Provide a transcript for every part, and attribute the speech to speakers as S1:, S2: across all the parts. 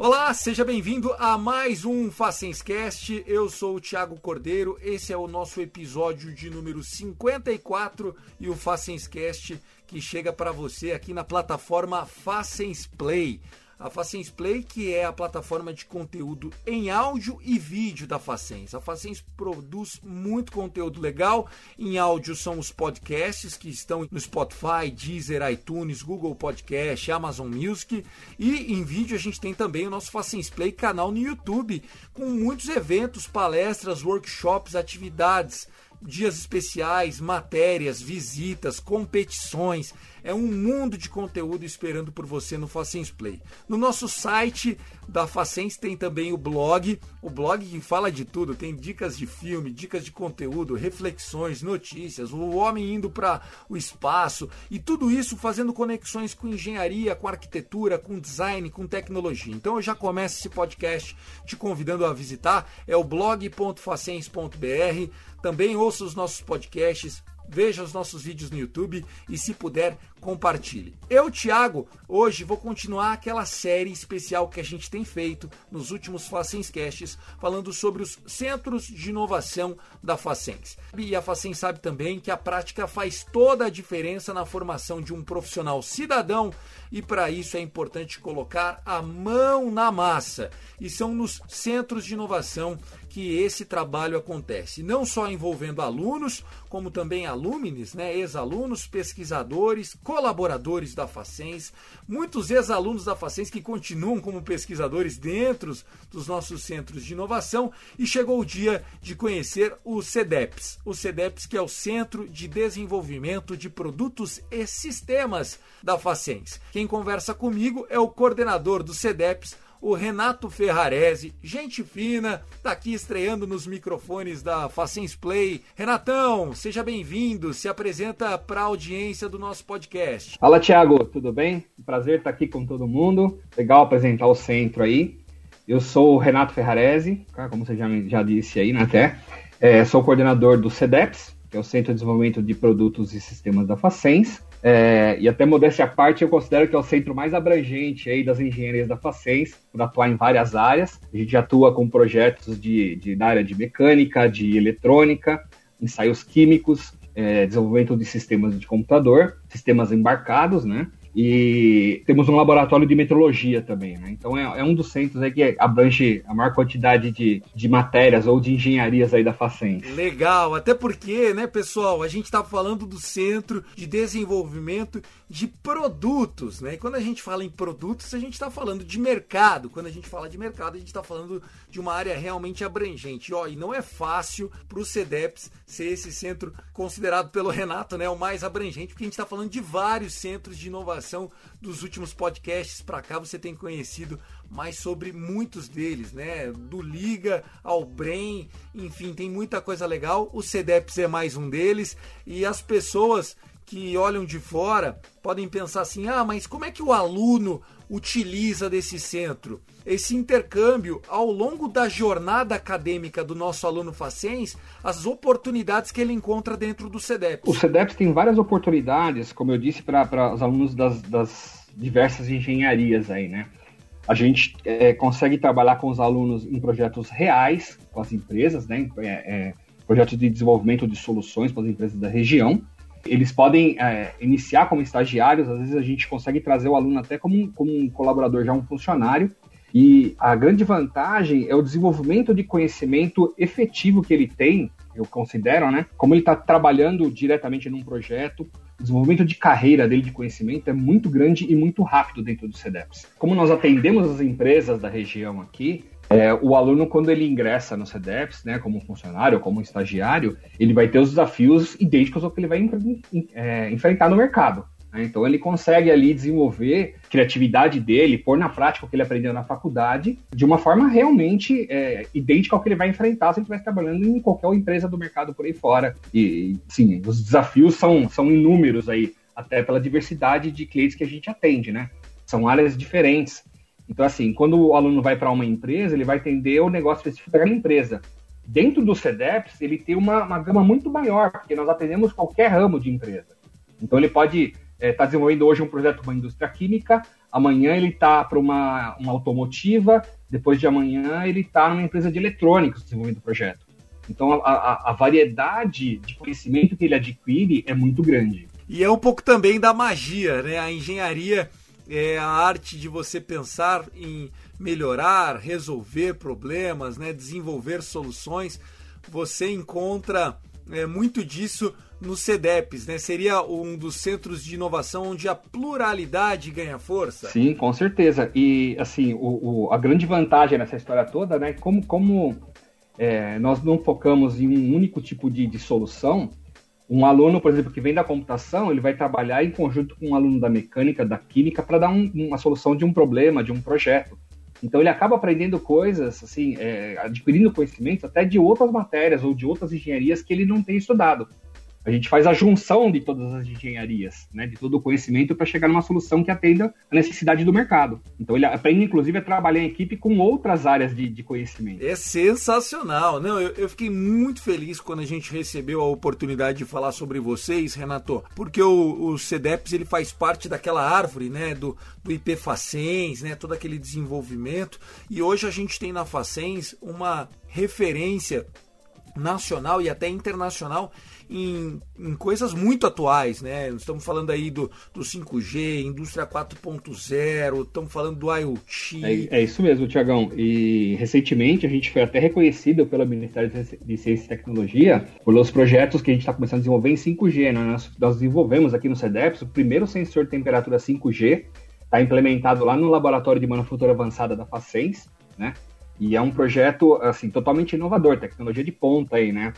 S1: Olá, seja bem-vindo a mais um Facenscast. Eu sou o Thiago Cordeiro. Esse é o nosso episódio de número 54 e o Facenscast que chega para você aqui na plataforma Facens Play. A Facens Play, que é a plataforma de conteúdo em áudio e vídeo da Facens. A Facens produz muito conteúdo legal. Em áudio são os podcasts que estão no Spotify, Deezer, iTunes, Google Podcast, Amazon Music. E em vídeo a gente tem também o nosso Facens Play canal no YouTube, com muitos eventos, palestras, workshops, atividades dias especiais, matérias, visitas, competições. É um mundo de conteúdo esperando por você no Facens Play. No nosso site da Facens tem também o blog, o blog que fala de tudo, tem dicas de filme, dicas de conteúdo, reflexões, notícias, o homem indo para o espaço e tudo isso fazendo conexões com engenharia, com arquitetura, com design, com tecnologia. Então eu já começo esse podcast te convidando a visitar, é o blog.facens.br. Também ouça os nossos podcasts, veja os nossos vídeos no YouTube e, se puder, compartilhe. Eu, Thiago, hoje vou continuar aquela série especial que a gente tem feito nos últimos Facens Casts, falando sobre os centros de inovação da Facens. E a Facens sabe também que a prática faz toda a diferença na formação de um profissional cidadão e para isso é importante colocar a mão na massa. E são nos centros de inovação que esse trabalho acontece, não só envolvendo alunos, como também alumnes, né, ex-alunos, pesquisadores, colaboradores da Facens, muitos ex-alunos da Facens que continuam como pesquisadores dentro dos nossos centros de inovação e chegou o dia de conhecer o CEDEPS. O CEDEPS que é o Centro de Desenvolvimento de Produtos e Sistemas da Facens. Quem conversa comigo é o coordenador do CEDEPS, o Renato Ferrarese, gente fina, tá aqui estreando nos microfones da Facens Play. Renatão, seja bem-vindo, se apresenta para a audiência do nosso podcast.
S2: Fala, Thiago, tudo bem? Prazer estar aqui com todo mundo. Legal apresentar o centro aí. Eu sou o Renato Ferrarese, tá? como você já, já disse aí, né. É, sou coordenador do CEDEPS, que é o Centro de Desenvolvimento de Produtos e Sistemas da Facens. É, e até modéstia à parte, eu considero que é o centro mais abrangente aí das engenharias da Facens, por atuar em várias áreas. A gente atua com projetos de, de, da área de mecânica, de eletrônica, ensaios químicos, é, desenvolvimento de sistemas de computador, sistemas embarcados, né? E temos um laboratório de metrologia também, né? Então é, é, um dos centros aí que abrange a maior quantidade de, de matérias ou de engenharias aí da Facens.
S1: Legal, até porque, né, pessoal, a gente está falando do Centro de Desenvolvimento de Produtos, né? E quando a gente fala em produtos, a gente está falando de mercado. Quando a gente fala de mercado, a gente está falando de uma área realmente abrangente. Ó, e não é fácil para o CEDEPS ser esse centro considerado pelo Renato, né, o mais abrangente, porque a gente está falando de vários centros de inovação dos últimos podcasts para cá, você tem conhecido mais sobre muitos deles, né? Do Liga ao Brain, enfim, tem muita coisa legal. O CDEPS é mais um deles e as pessoas que olham de fora podem pensar assim: ah, mas como é que o aluno utiliza desse centro? Esse intercâmbio, ao longo da jornada acadêmica do nosso aluno Facens, as oportunidades que ele encontra dentro do CEDEPS.
S2: O CEDEPS tem várias oportunidades, como eu disse, para os alunos das, das diversas engenharias aí, né? A gente é, consegue trabalhar com os alunos em projetos reais, com as empresas, né? É, é, projetos de desenvolvimento de soluções para as empresas da região eles podem é, iniciar como estagiários, às vezes a gente consegue trazer o aluno até como, como um colaborador, já um funcionário, e a grande vantagem é o desenvolvimento de conhecimento efetivo que ele tem, eu considero, né? Como ele está trabalhando diretamente num projeto, o desenvolvimento de carreira dele de conhecimento é muito grande e muito rápido dentro do CEDEPS. Como nós atendemos as empresas da região aqui, é, o aluno, quando ele ingressa no CEDEPS, né, como funcionário como estagiário, ele vai ter os desafios idênticos ao que ele vai é, enfrentar no mercado. Né? Então, ele consegue ali desenvolver a criatividade dele, pôr na prática o que ele aprendeu na faculdade, de uma forma realmente é, idêntica ao que ele vai enfrentar se ele estiver trabalhando em qualquer empresa do mercado por aí fora. E, sim, os desafios são, são inúmeros aí, até pela diversidade de clientes que a gente atende, né? São áreas diferentes. Então, assim, quando o aluno vai para uma empresa, ele vai entender o negócio específico daquela empresa. Dentro do CEDEPS, ele tem uma, uma gama muito maior, porque nós atendemos qualquer ramo de empresa. Então, ele pode estar é, tá desenvolvendo hoje um projeto com a indústria química, amanhã ele está para uma, uma automotiva, depois de amanhã ele está numa empresa de eletrônicos desenvolvendo o projeto. Então, a, a, a, variedade de conhecimento que ele adquire é muito grande.
S1: E é um pouco também da magia, né? A engenharia é a arte de você pensar em melhorar, resolver problemas, né? desenvolver soluções. Você encontra é, muito disso no CEDEPs, né? Seria um dos centros de inovação onde a pluralidade ganha força?
S2: Sim, com certeza. E assim, o, o a grande vantagem nessa história toda, né? Como, como é, nós não focamos em um único tipo de, de solução, um aluno, por exemplo, que vem da computação, ele vai trabalhar em conjunto com um aluno da mecânica, da química, para dar um, uma solução de um problema, de um projeto. Então ele acaba aprendendo coisas, assim, é, adquirindo conhecimentos até de outras matérias ou de outras engenharias que ele não tem estudado. A gente faz a junção de todas as engenharias, né, de todo o conhecimento para chegar numa solução que atenda a necessidade do mercado. Então ele aprende, inclusive, a trabalhar em equipe com outras áreas de, de conhecimento.
S1: É sensacional. Não, eu, eu, fiquei muito feliz quando a gente recebeu a oportunidade de falar sobre vocês, Renato, porque o, o CEDEPS ele faz parte daquela árvore, né, do, do IP Facens, né, todo aquele desenvolvimento. E hoje a gente tem na Facens uma referência nacional e até internacional em, em coisas muito atuais, né? Estamos falando aí do, do 5G, indústria 4.0, estamos falando do IoT.
S2: É, é isso mesmo, Tiagão. E recentemente a gente foi até reconhecido pelo Ministério de Ciência e Tecnologia pelos projetos que a gente está começando a desenvolver em 5G. Né? Nós, nós desenvolvemos aqui no CEDEPS o primeiro sensor de temperatura 5G, está implementado lá no Laboratório de Manufatura Avançada da Facens, né? E é um projeto, assim, totalmente inovador, tecnologia de ponta aí, né?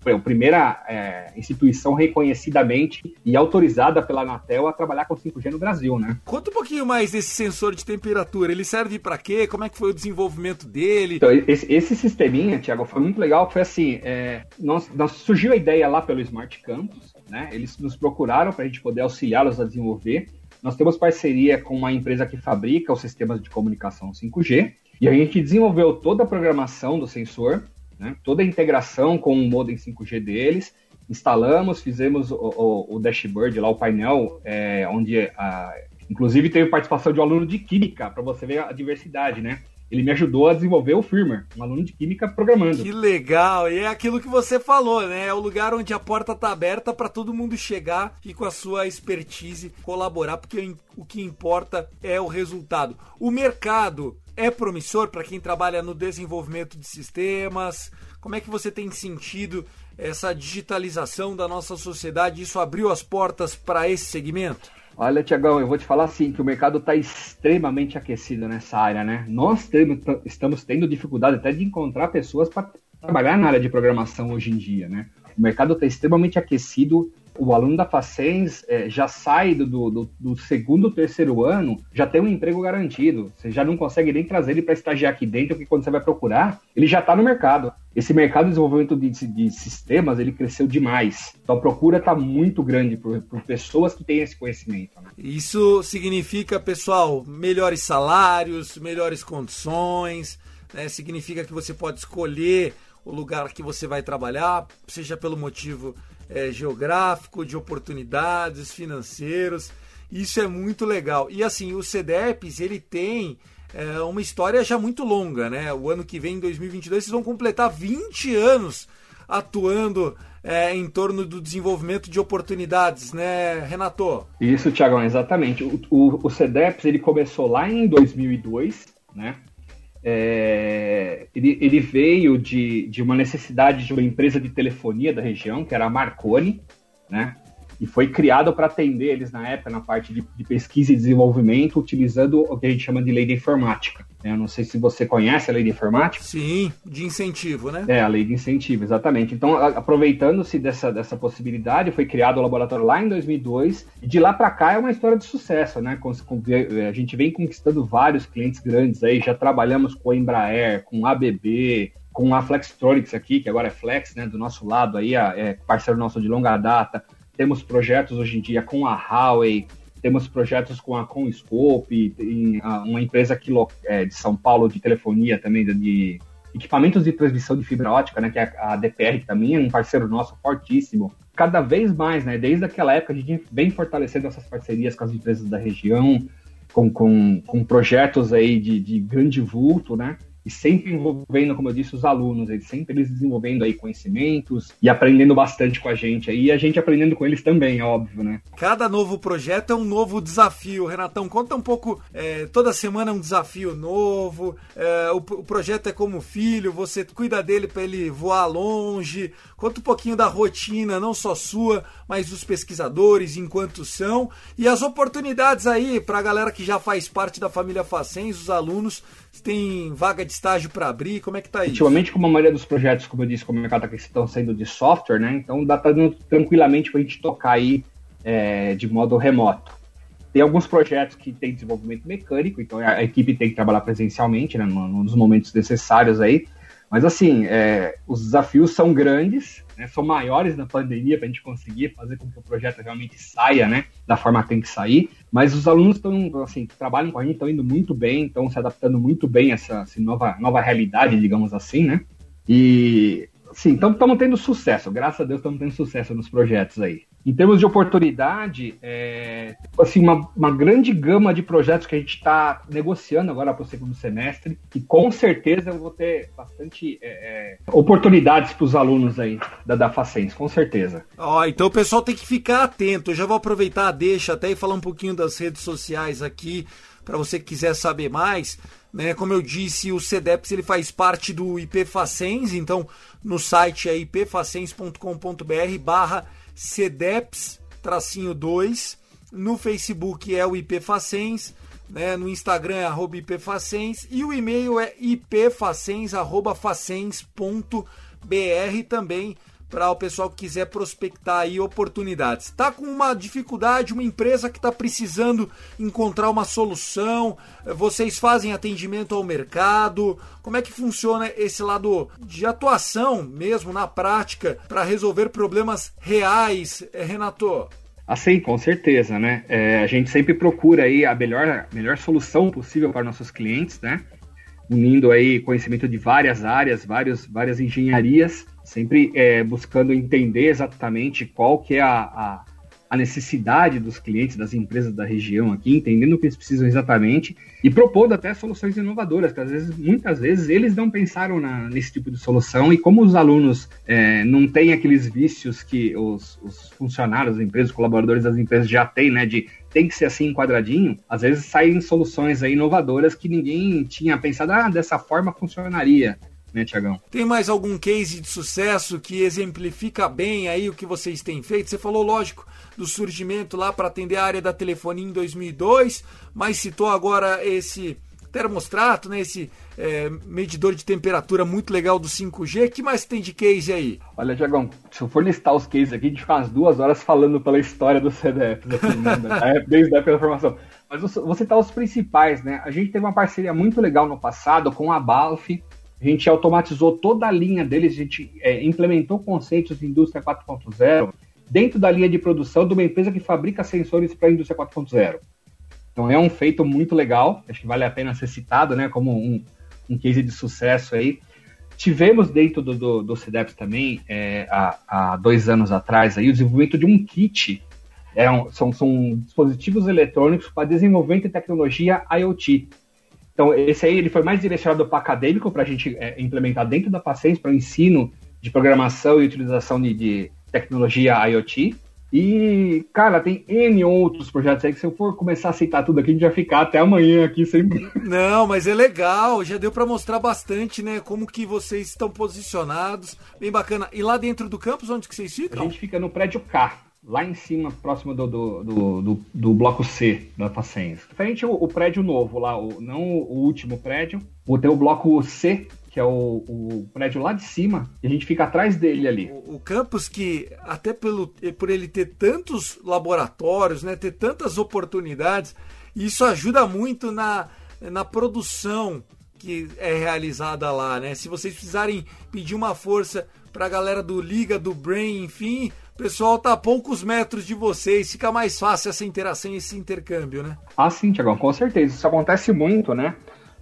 S2: Foi a primeira é, instituição reconhecidamente e autorizada pela Anatel a trabalhar com 5G no Brasil, né?
S1: Conta um pouquinho mais desse sensor de temperatura. Ele serve para quê? Como é que foi o desenvolvimento dele?
S2: Então, esse, esse sisteminha, Tiago, foi muito legal. Foi assim, é, nós, nós, surgiu a ideia lá pelo Smart Campus, né? Eles nos procuraram para a gente poder auxiliá-los a desenvolver. Nós temos parceria com uma empresa que fabrica os sistemas de comunicação 5G e a gente desenvolveu toda a programação do sensor, né, toda a integração com o modem 5G deles, instalamos, fizemos o, o, o dashboard lá, o painel, é, onde a, inclusive teve participação de um aluno de química, para você ver a diversidade, né? Ele me ajudou a desenvolver o firmware, um aluno de química programando.
S1: Que legal! E é aquilo que você falou, né? É o lugar onde a porta está aberta para todo mundo chegar e com a sua expertise colaborar, porque o que importa é o resultado. O mercado é promissor para quem trabalha no desenvolvimento de sistemas? Como é que você tem sentido essa digitalização da nossa sociedade? Isso abriu as portas para esse segmento?
S2: Olha, Tiagão, eu vou te falar assim, que o mercado está extremamente aquecido nessa área, né? Nós temos, estamos tendo dificuldade até de encontrar pessoas para trabalhar na área de programação hoje em dia, né? O mercado está extremamente aquecido, o aluno da Facens é, já sai do, do, do, segundo, terceiro ano, já tem um emprego garantido. Você já não consegue nem trazer ele para estagiar aqui dentro, porque quando você vai procurar, ele já está no mercado. Esse mercado de desenvolvimento de, de, sistemas, ele cresceu demais. Então a procura está muito grande por, por, pessoas que têm esse conhecimento. Né?
S1: Isso significa, pessoal, melhores salários, melhores condições, né? significa que você pode escolher o lugar que você vai trabalhar, seja pelo motivo é, geográfico, de oportunidades financeiros. Isso é muito legal. E assim, o CDEPS ele tem é, uma história já muito longa, né? O ano que vem, em 2022, vocês vão completar 20 anos atuando é, em torno do desenvolvimento de oportunidades, né, Renato?
S2: Isso, Tiagão, exatamente. O, o, o CEDEPS ele começou lá em 2002, né? É, ele, ele, veio de, de uma necessidade de uma empresa de telefonia da região, que era a Marconi, né? E foi criado para atender eles na época na parte de, de, pesquisa e desenvolvimento, utilizando o que a gente chama de lei de informática. Né? Eu não sei se você conhece a lei de informática.
S1: Sim, de incentivo, né?
S2: É, a lei de incentivo, exatamente. Então, aproveitando-se dessa, dessa possibilidade, foi criado o laboratório lá em 2002, e de lá para cá é uma história de sucesso, né? A gente vem conquistando vários clientes grandes aí, já trabalhamos com a Embraer, com a ABB, com a Flextronics aqui, que agora é Flex, né, do nosso lado aí, é parceiro nosso de longa data, temos projetos hoje em dia com a Huawei, temos projetos com a ComScope, uma empresa aqui é, de São Paulo de telefonia também, de equipamentos de transmissão de fibra ótica, né, que é a DPR, que também é um parceiro nosso fortíssimo. Cada vez mais, né, desde aquela época a gente vem fortalecendo essas parcerias com as empresas da região, com, com, com projetos aí de, de grande vulto, né? E sempre envolvendo, como eu disse, os alunos, eles sempre eles desenvolvendo aí conhecimentos e aprendendo bastante com a gente aí, e a gente aprendendo com eles também, óbvio, né?
S1: Cada novo projeto é um novo desafio. Renatão, conta um pouco, é, toda semana é um desafio novo, é, o, o, projeto é como filho, você cuida dele para ele voar longe, conta um pouquinho da rotina, não só sua, mas dos pesquisadores, enquanto são, e as oportunidades aí para a galera que já faz parte da família Facens, os alunos, tem vaga de estágio para abrir? Como é que tá isso?
S2: Ultimamente, como a maioria dos projetos, como eu disse, como o mercado aqui estão sendo de software, né? Então dá para tranquilamente para a gente tocar aí é, de modo remoto. Tem alguns projetos que têm desenvolvimento mecânico, então a equipe tem que trabalhar presencialmente, né, nos momentos necessários aí. Mas assim, é, os desafios são grandes, né, são maiores na pandemia para a gente conseguir fazer com que o projeto realmente saia, né, da forma que tem que sair. Mas os alunos estão, assim, que trabalham com a gente estão indo muito bem, estão se adaptando muito bem a essa, essa nova, nova realidade, digamos assim, né? E Sim, estamos tendo sucesso, graças a Deus estamos tendo sucesso nos projetos aí. Em termos de oportunidade, é, assim, uma, uma grande gama de projetos que a gente está negociando agora para o segundo semestre, e com certeza eu vou ter bastante é, é, oportunidades para os alunos aí da, da Facens, com certeza.
S1: Ó, então o pessoal tem que ficar atento. Eu já vou aproveitar a deixa até e falar um pouquinho das redes sociais aqui, para você que quiser saber mais. Né? Como eu disse, o CDEPS ele faz parte do IP Facens, então no site é ipfacens.com.br barra CDEPS tracinho 2, no Facebook é o IP Facens, né? no Instagram é arroba ipfacens e o e-mail é ipfacens.facens.br também para o pessoal que quiser prospectar aí oportunidades. Está com uma dificuldade, uma empresa que está precisando encontrar uma solução, vocês fazem atendimento ao mercado, como é que funciona esse lado de atuação mesmo na prática para resolver problemas reais, eh, Renato?
S2: Assim, com certeza, né? É, a gente sempre procura aí a melhor, melhor solução possível para nossos clientes, né? Unindo aí conhecimento de várias áreas, várias, várias engenharias sempre é, buscando entender exatamente qual que é a, a, a, necessidade dos clientes, das empresas da região aqui, entendendo o que eles precisam exatamente e propondo até soluções inovadoras, que às vezes, muitas vezes eles não pensaram na, nesse tipo de solução. E como os alunos é, não têm aqueles vícios que os, os funcionários das empresas, os colaboradores das empresas já têm, né, de tem que ser assim enquadradinho, às vezes saem soluções aí inovadoras que ninguém tinha pensado, ah, dessa forma funcionaria né, Tiagão?
S1: Tem mais algum case de sucesso que exemplifica bem aí o que vocês têm feito? Você falou, lógico, do surgimento lá para atender a área da telefonia em 2002, mas citou agora esse termostrato, né, esse é, medidor de temperatura muito legal do 5G. que mais tem de case aí?
S2: Olha, Tiagão, se eu for listar os cases aqui, a gente fica umas duas horas falando pela história do CDF, né, desde a época da formação. Mas você citar os principais, né? A gente teve uma parceria muito legal no passado com a Balf, a gente automatizou toda a linha deles, a gente é, implementou conceitos de indústria 4.0 dentro da linha de produção de uma empresa que fabrica sensores para a indústria 4.0. Então é um feito muito legal, acho que vale a pena ser citado, né, como um, um case de sucesso aí. Tivemos dentro do, do, do CDEPS também, é, há, há, dois anos atrás, aí, o desenvolvimento de um kit. É um, são, são dispositivos eletrônicos para desenvolvimento de tecnologia IoT. Então, esse aí ele foi mais direcionado para acadêmico, para a gente é, implementar dentro da paciência, para o ensino de programação e utilização de, de, tecnologia IoT. E, cara, tem N outros projetos aí que se eu for começar a aceitar tudo aqui, a gente vai ficar até amanhã aqui sempre.
S1: Não, mas é legal, já deu para mostrar bastante, né, como que vocês estão posicionados, bem bacana. E lá dentro do campus, onde que vocês ficam?
S2: A gente fica no prédio K, lá em cima, próximo do, do, do, do, do bloco C da Facens. Diferente o, o prédio novo lá, o, não o último prédio, o tem o bloco C, que é o, o, prédio lá de cima, e a gente fica atrás dele ali.
S1: O, o, campus que, até pelo, por ele ter tantos laboratórios, né, ter tantas oportunidades, isso ajuda muito na, na produção que é realizada lá, né? Se vocês precisarem pedir uma força para a galera do Liga, do Brain, enfim, o pessoal tá a poucos metros de vocês, fica mais fácil essa interação e esse intercâmbio, né?
S2: Ah, sim, Tiagão, com certeza. Isso acontece muito, né?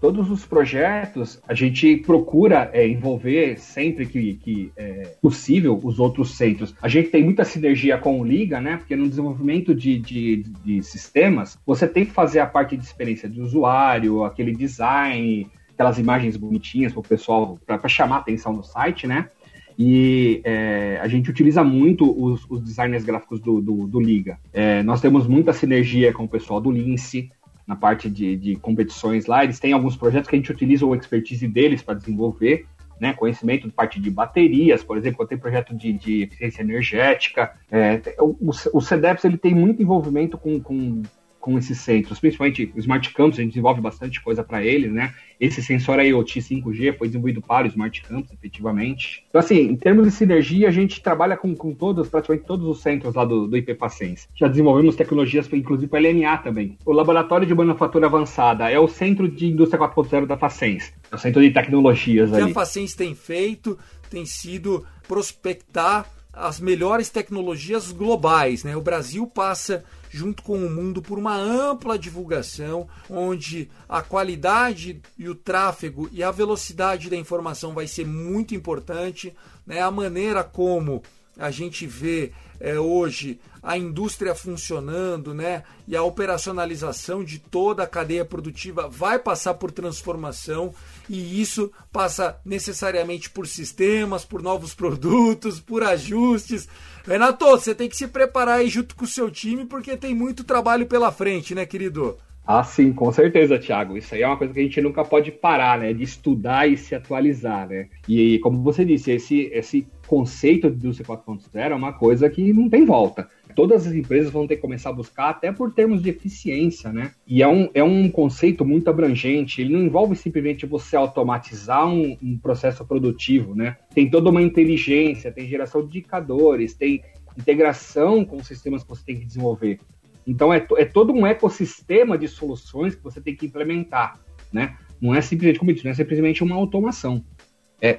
S2: todos os projetos a gente procura é, envolver sempre que, que é possível os outros centros. A gente tem muita sinergia com o Liga, né? Porque no desenvolvimento de, de, de sistemas, você tem que fazer a parte de experiência de usuário, aquele design, aquelas imagens bonitinhas para o pessoal, para chamar atenção no site, né? E é, a gente utiliza muito os, os designers gráficos do, do, do Liga. É, nós temos muita sinergia com o pessoal do Lince, na parte de, de competições lá. Eles têm alguns projetos que a gente utiliza o expertise deles para desenvolver, né, conhecimento de parte de baterias, por exemplo, tem projeto de, de eficiência energética. É, o, o ele tem muito envolvimento com, com com esses centros, principalmente o Smart Campus, a gente desenvolve bastante coisa para eles, né? Esse sensor IoT 5G foi desenvolvido para o Smart Campus, efetivamente. Então, assim, em termos de sinergia, a gente trabalha com, com todos, praticamente todos os centros lá do, do IPFacens. Já desenvolvemos tecnologias, inclusive para LNA também. O Laboratório de Manufatura Avançada é o centro de indústria 4.0 da Facens, é o centro de tecnologias ali.
S1: O que a Facens tem feito tem sido prospectar as melhores tecnologias globais, né? O Brasil passa junto com o mundo por uma ampla divulgação, onde a qualidade e o tráfego e a velocidade da informação vai ser muito importante, né? A maneira como a gente vê é, hoje a indústria funcionando, né? E a operacionalização de toda a cadeia produtiva vai passar por transformação e isso passa necessariamente por sistemas, por novos produtos, por ajustes. Renato, você tem que se preparar aí junto com o seu time porque tem muito trabalho pela frente, né, querido?
S2: Ah, sim, com certeza, Thiago. Isso aí é uma coisa que a gente nunca pode parar, né? De estudar e se atualizar, né? E como você disse, esse, esse conceito de indústria 4.0 é uma coisa que não tem volta. Todas as empresas vão ter que começar a buscar, até por termos de eficiência, né? E é um, é um conceito muito abrangente. Ele não envolve simplesmente você automatizar um, um processo produtivo, né? Tem toda uma inteligência, tem geração de indicadores, tem integração com os sistemas que você tem que desenvolver. Então é, é todo um ecossistema de soluções que você tem que implementar, né? Não é simplesmente, como não é simplesmente uma automação. É,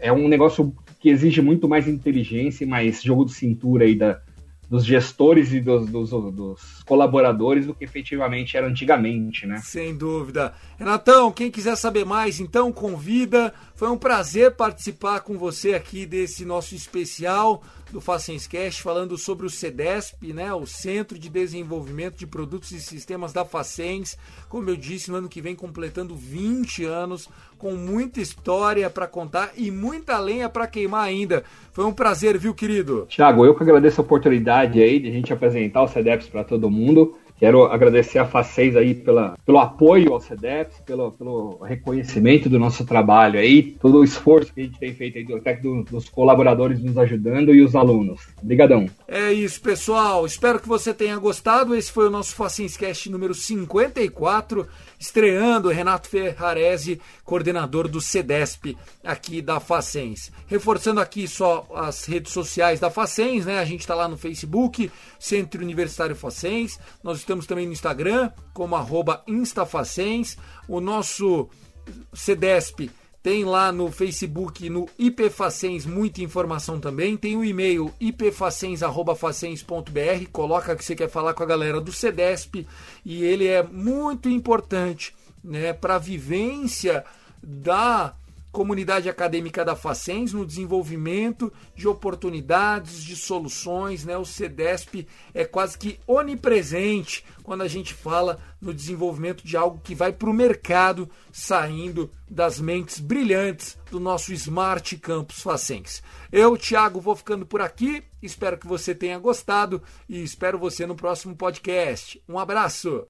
S2: é, é um negócio que exige muito mais inteligência e mais jogo de cintura aí da, dos gestores e dos, dos, dos, colaboradores do que efetivamente era antigamente, né?
S1: Sem dúvida. Renatão, quem quiser saber mais, então convida. Foi um prazer participar com você aqui desse nosso especial do Facenscast, falando sobre o CEDESP, né, o Centro de Desenvolvimento de Produtos e Sistemas da Facens. Como eu disse, no ano que vem completando 20 anos, com muita história para contar e muita lenha para queimar ainda. Foi um prazer, viu, querido?
S2: Tiago, eu que agradeço a oportunidade aí de a gente apresentar o CEDEPS para todo mundo. Quero agradecer a Facês aí pela, pelo apoio ao CEDEPS, pelo, pelo reconhecimento do nosso trabalho aí, todo o esforço que a gente tem feito aí, do, até do, dos colaboradores nos ajudando e os alunos. Obrigadão.
S1: É isso, pessoal. Espero que você tenha gostado. Esse foi o nosso Facinscast número 54 estreando Renato Ferrarese, coordenador do CEDESP aqui da Facens. Reforçando aqui só as redes sociais da Facens, né? A gente está lá no Facebook, Centro Universitário Facens. Nós estamos também no Instagram, como arroba Instafacens. O nosso CEDESP tem lá no Facebook, no IPFacens, muita informação também. Tem o e-mail ipfacens.facens.br. Coloca que você quer falar com a galera do CEDESP. E ele é muito importante né, para a vivência da comunidade acadêmica da Facens no desenvolvimento de oportunidades, de soluções, né? O CEDESP é quase que onipresente quando a gente fala no desenvolvimento de algo que vai para o mercado, saindo das mentes brilhantes do nosso Smart Campus Facens. Eu, Thiago, vou ficando por aqui. Espero que você tenha gostado e espero você no próximo podcast. Um abraço.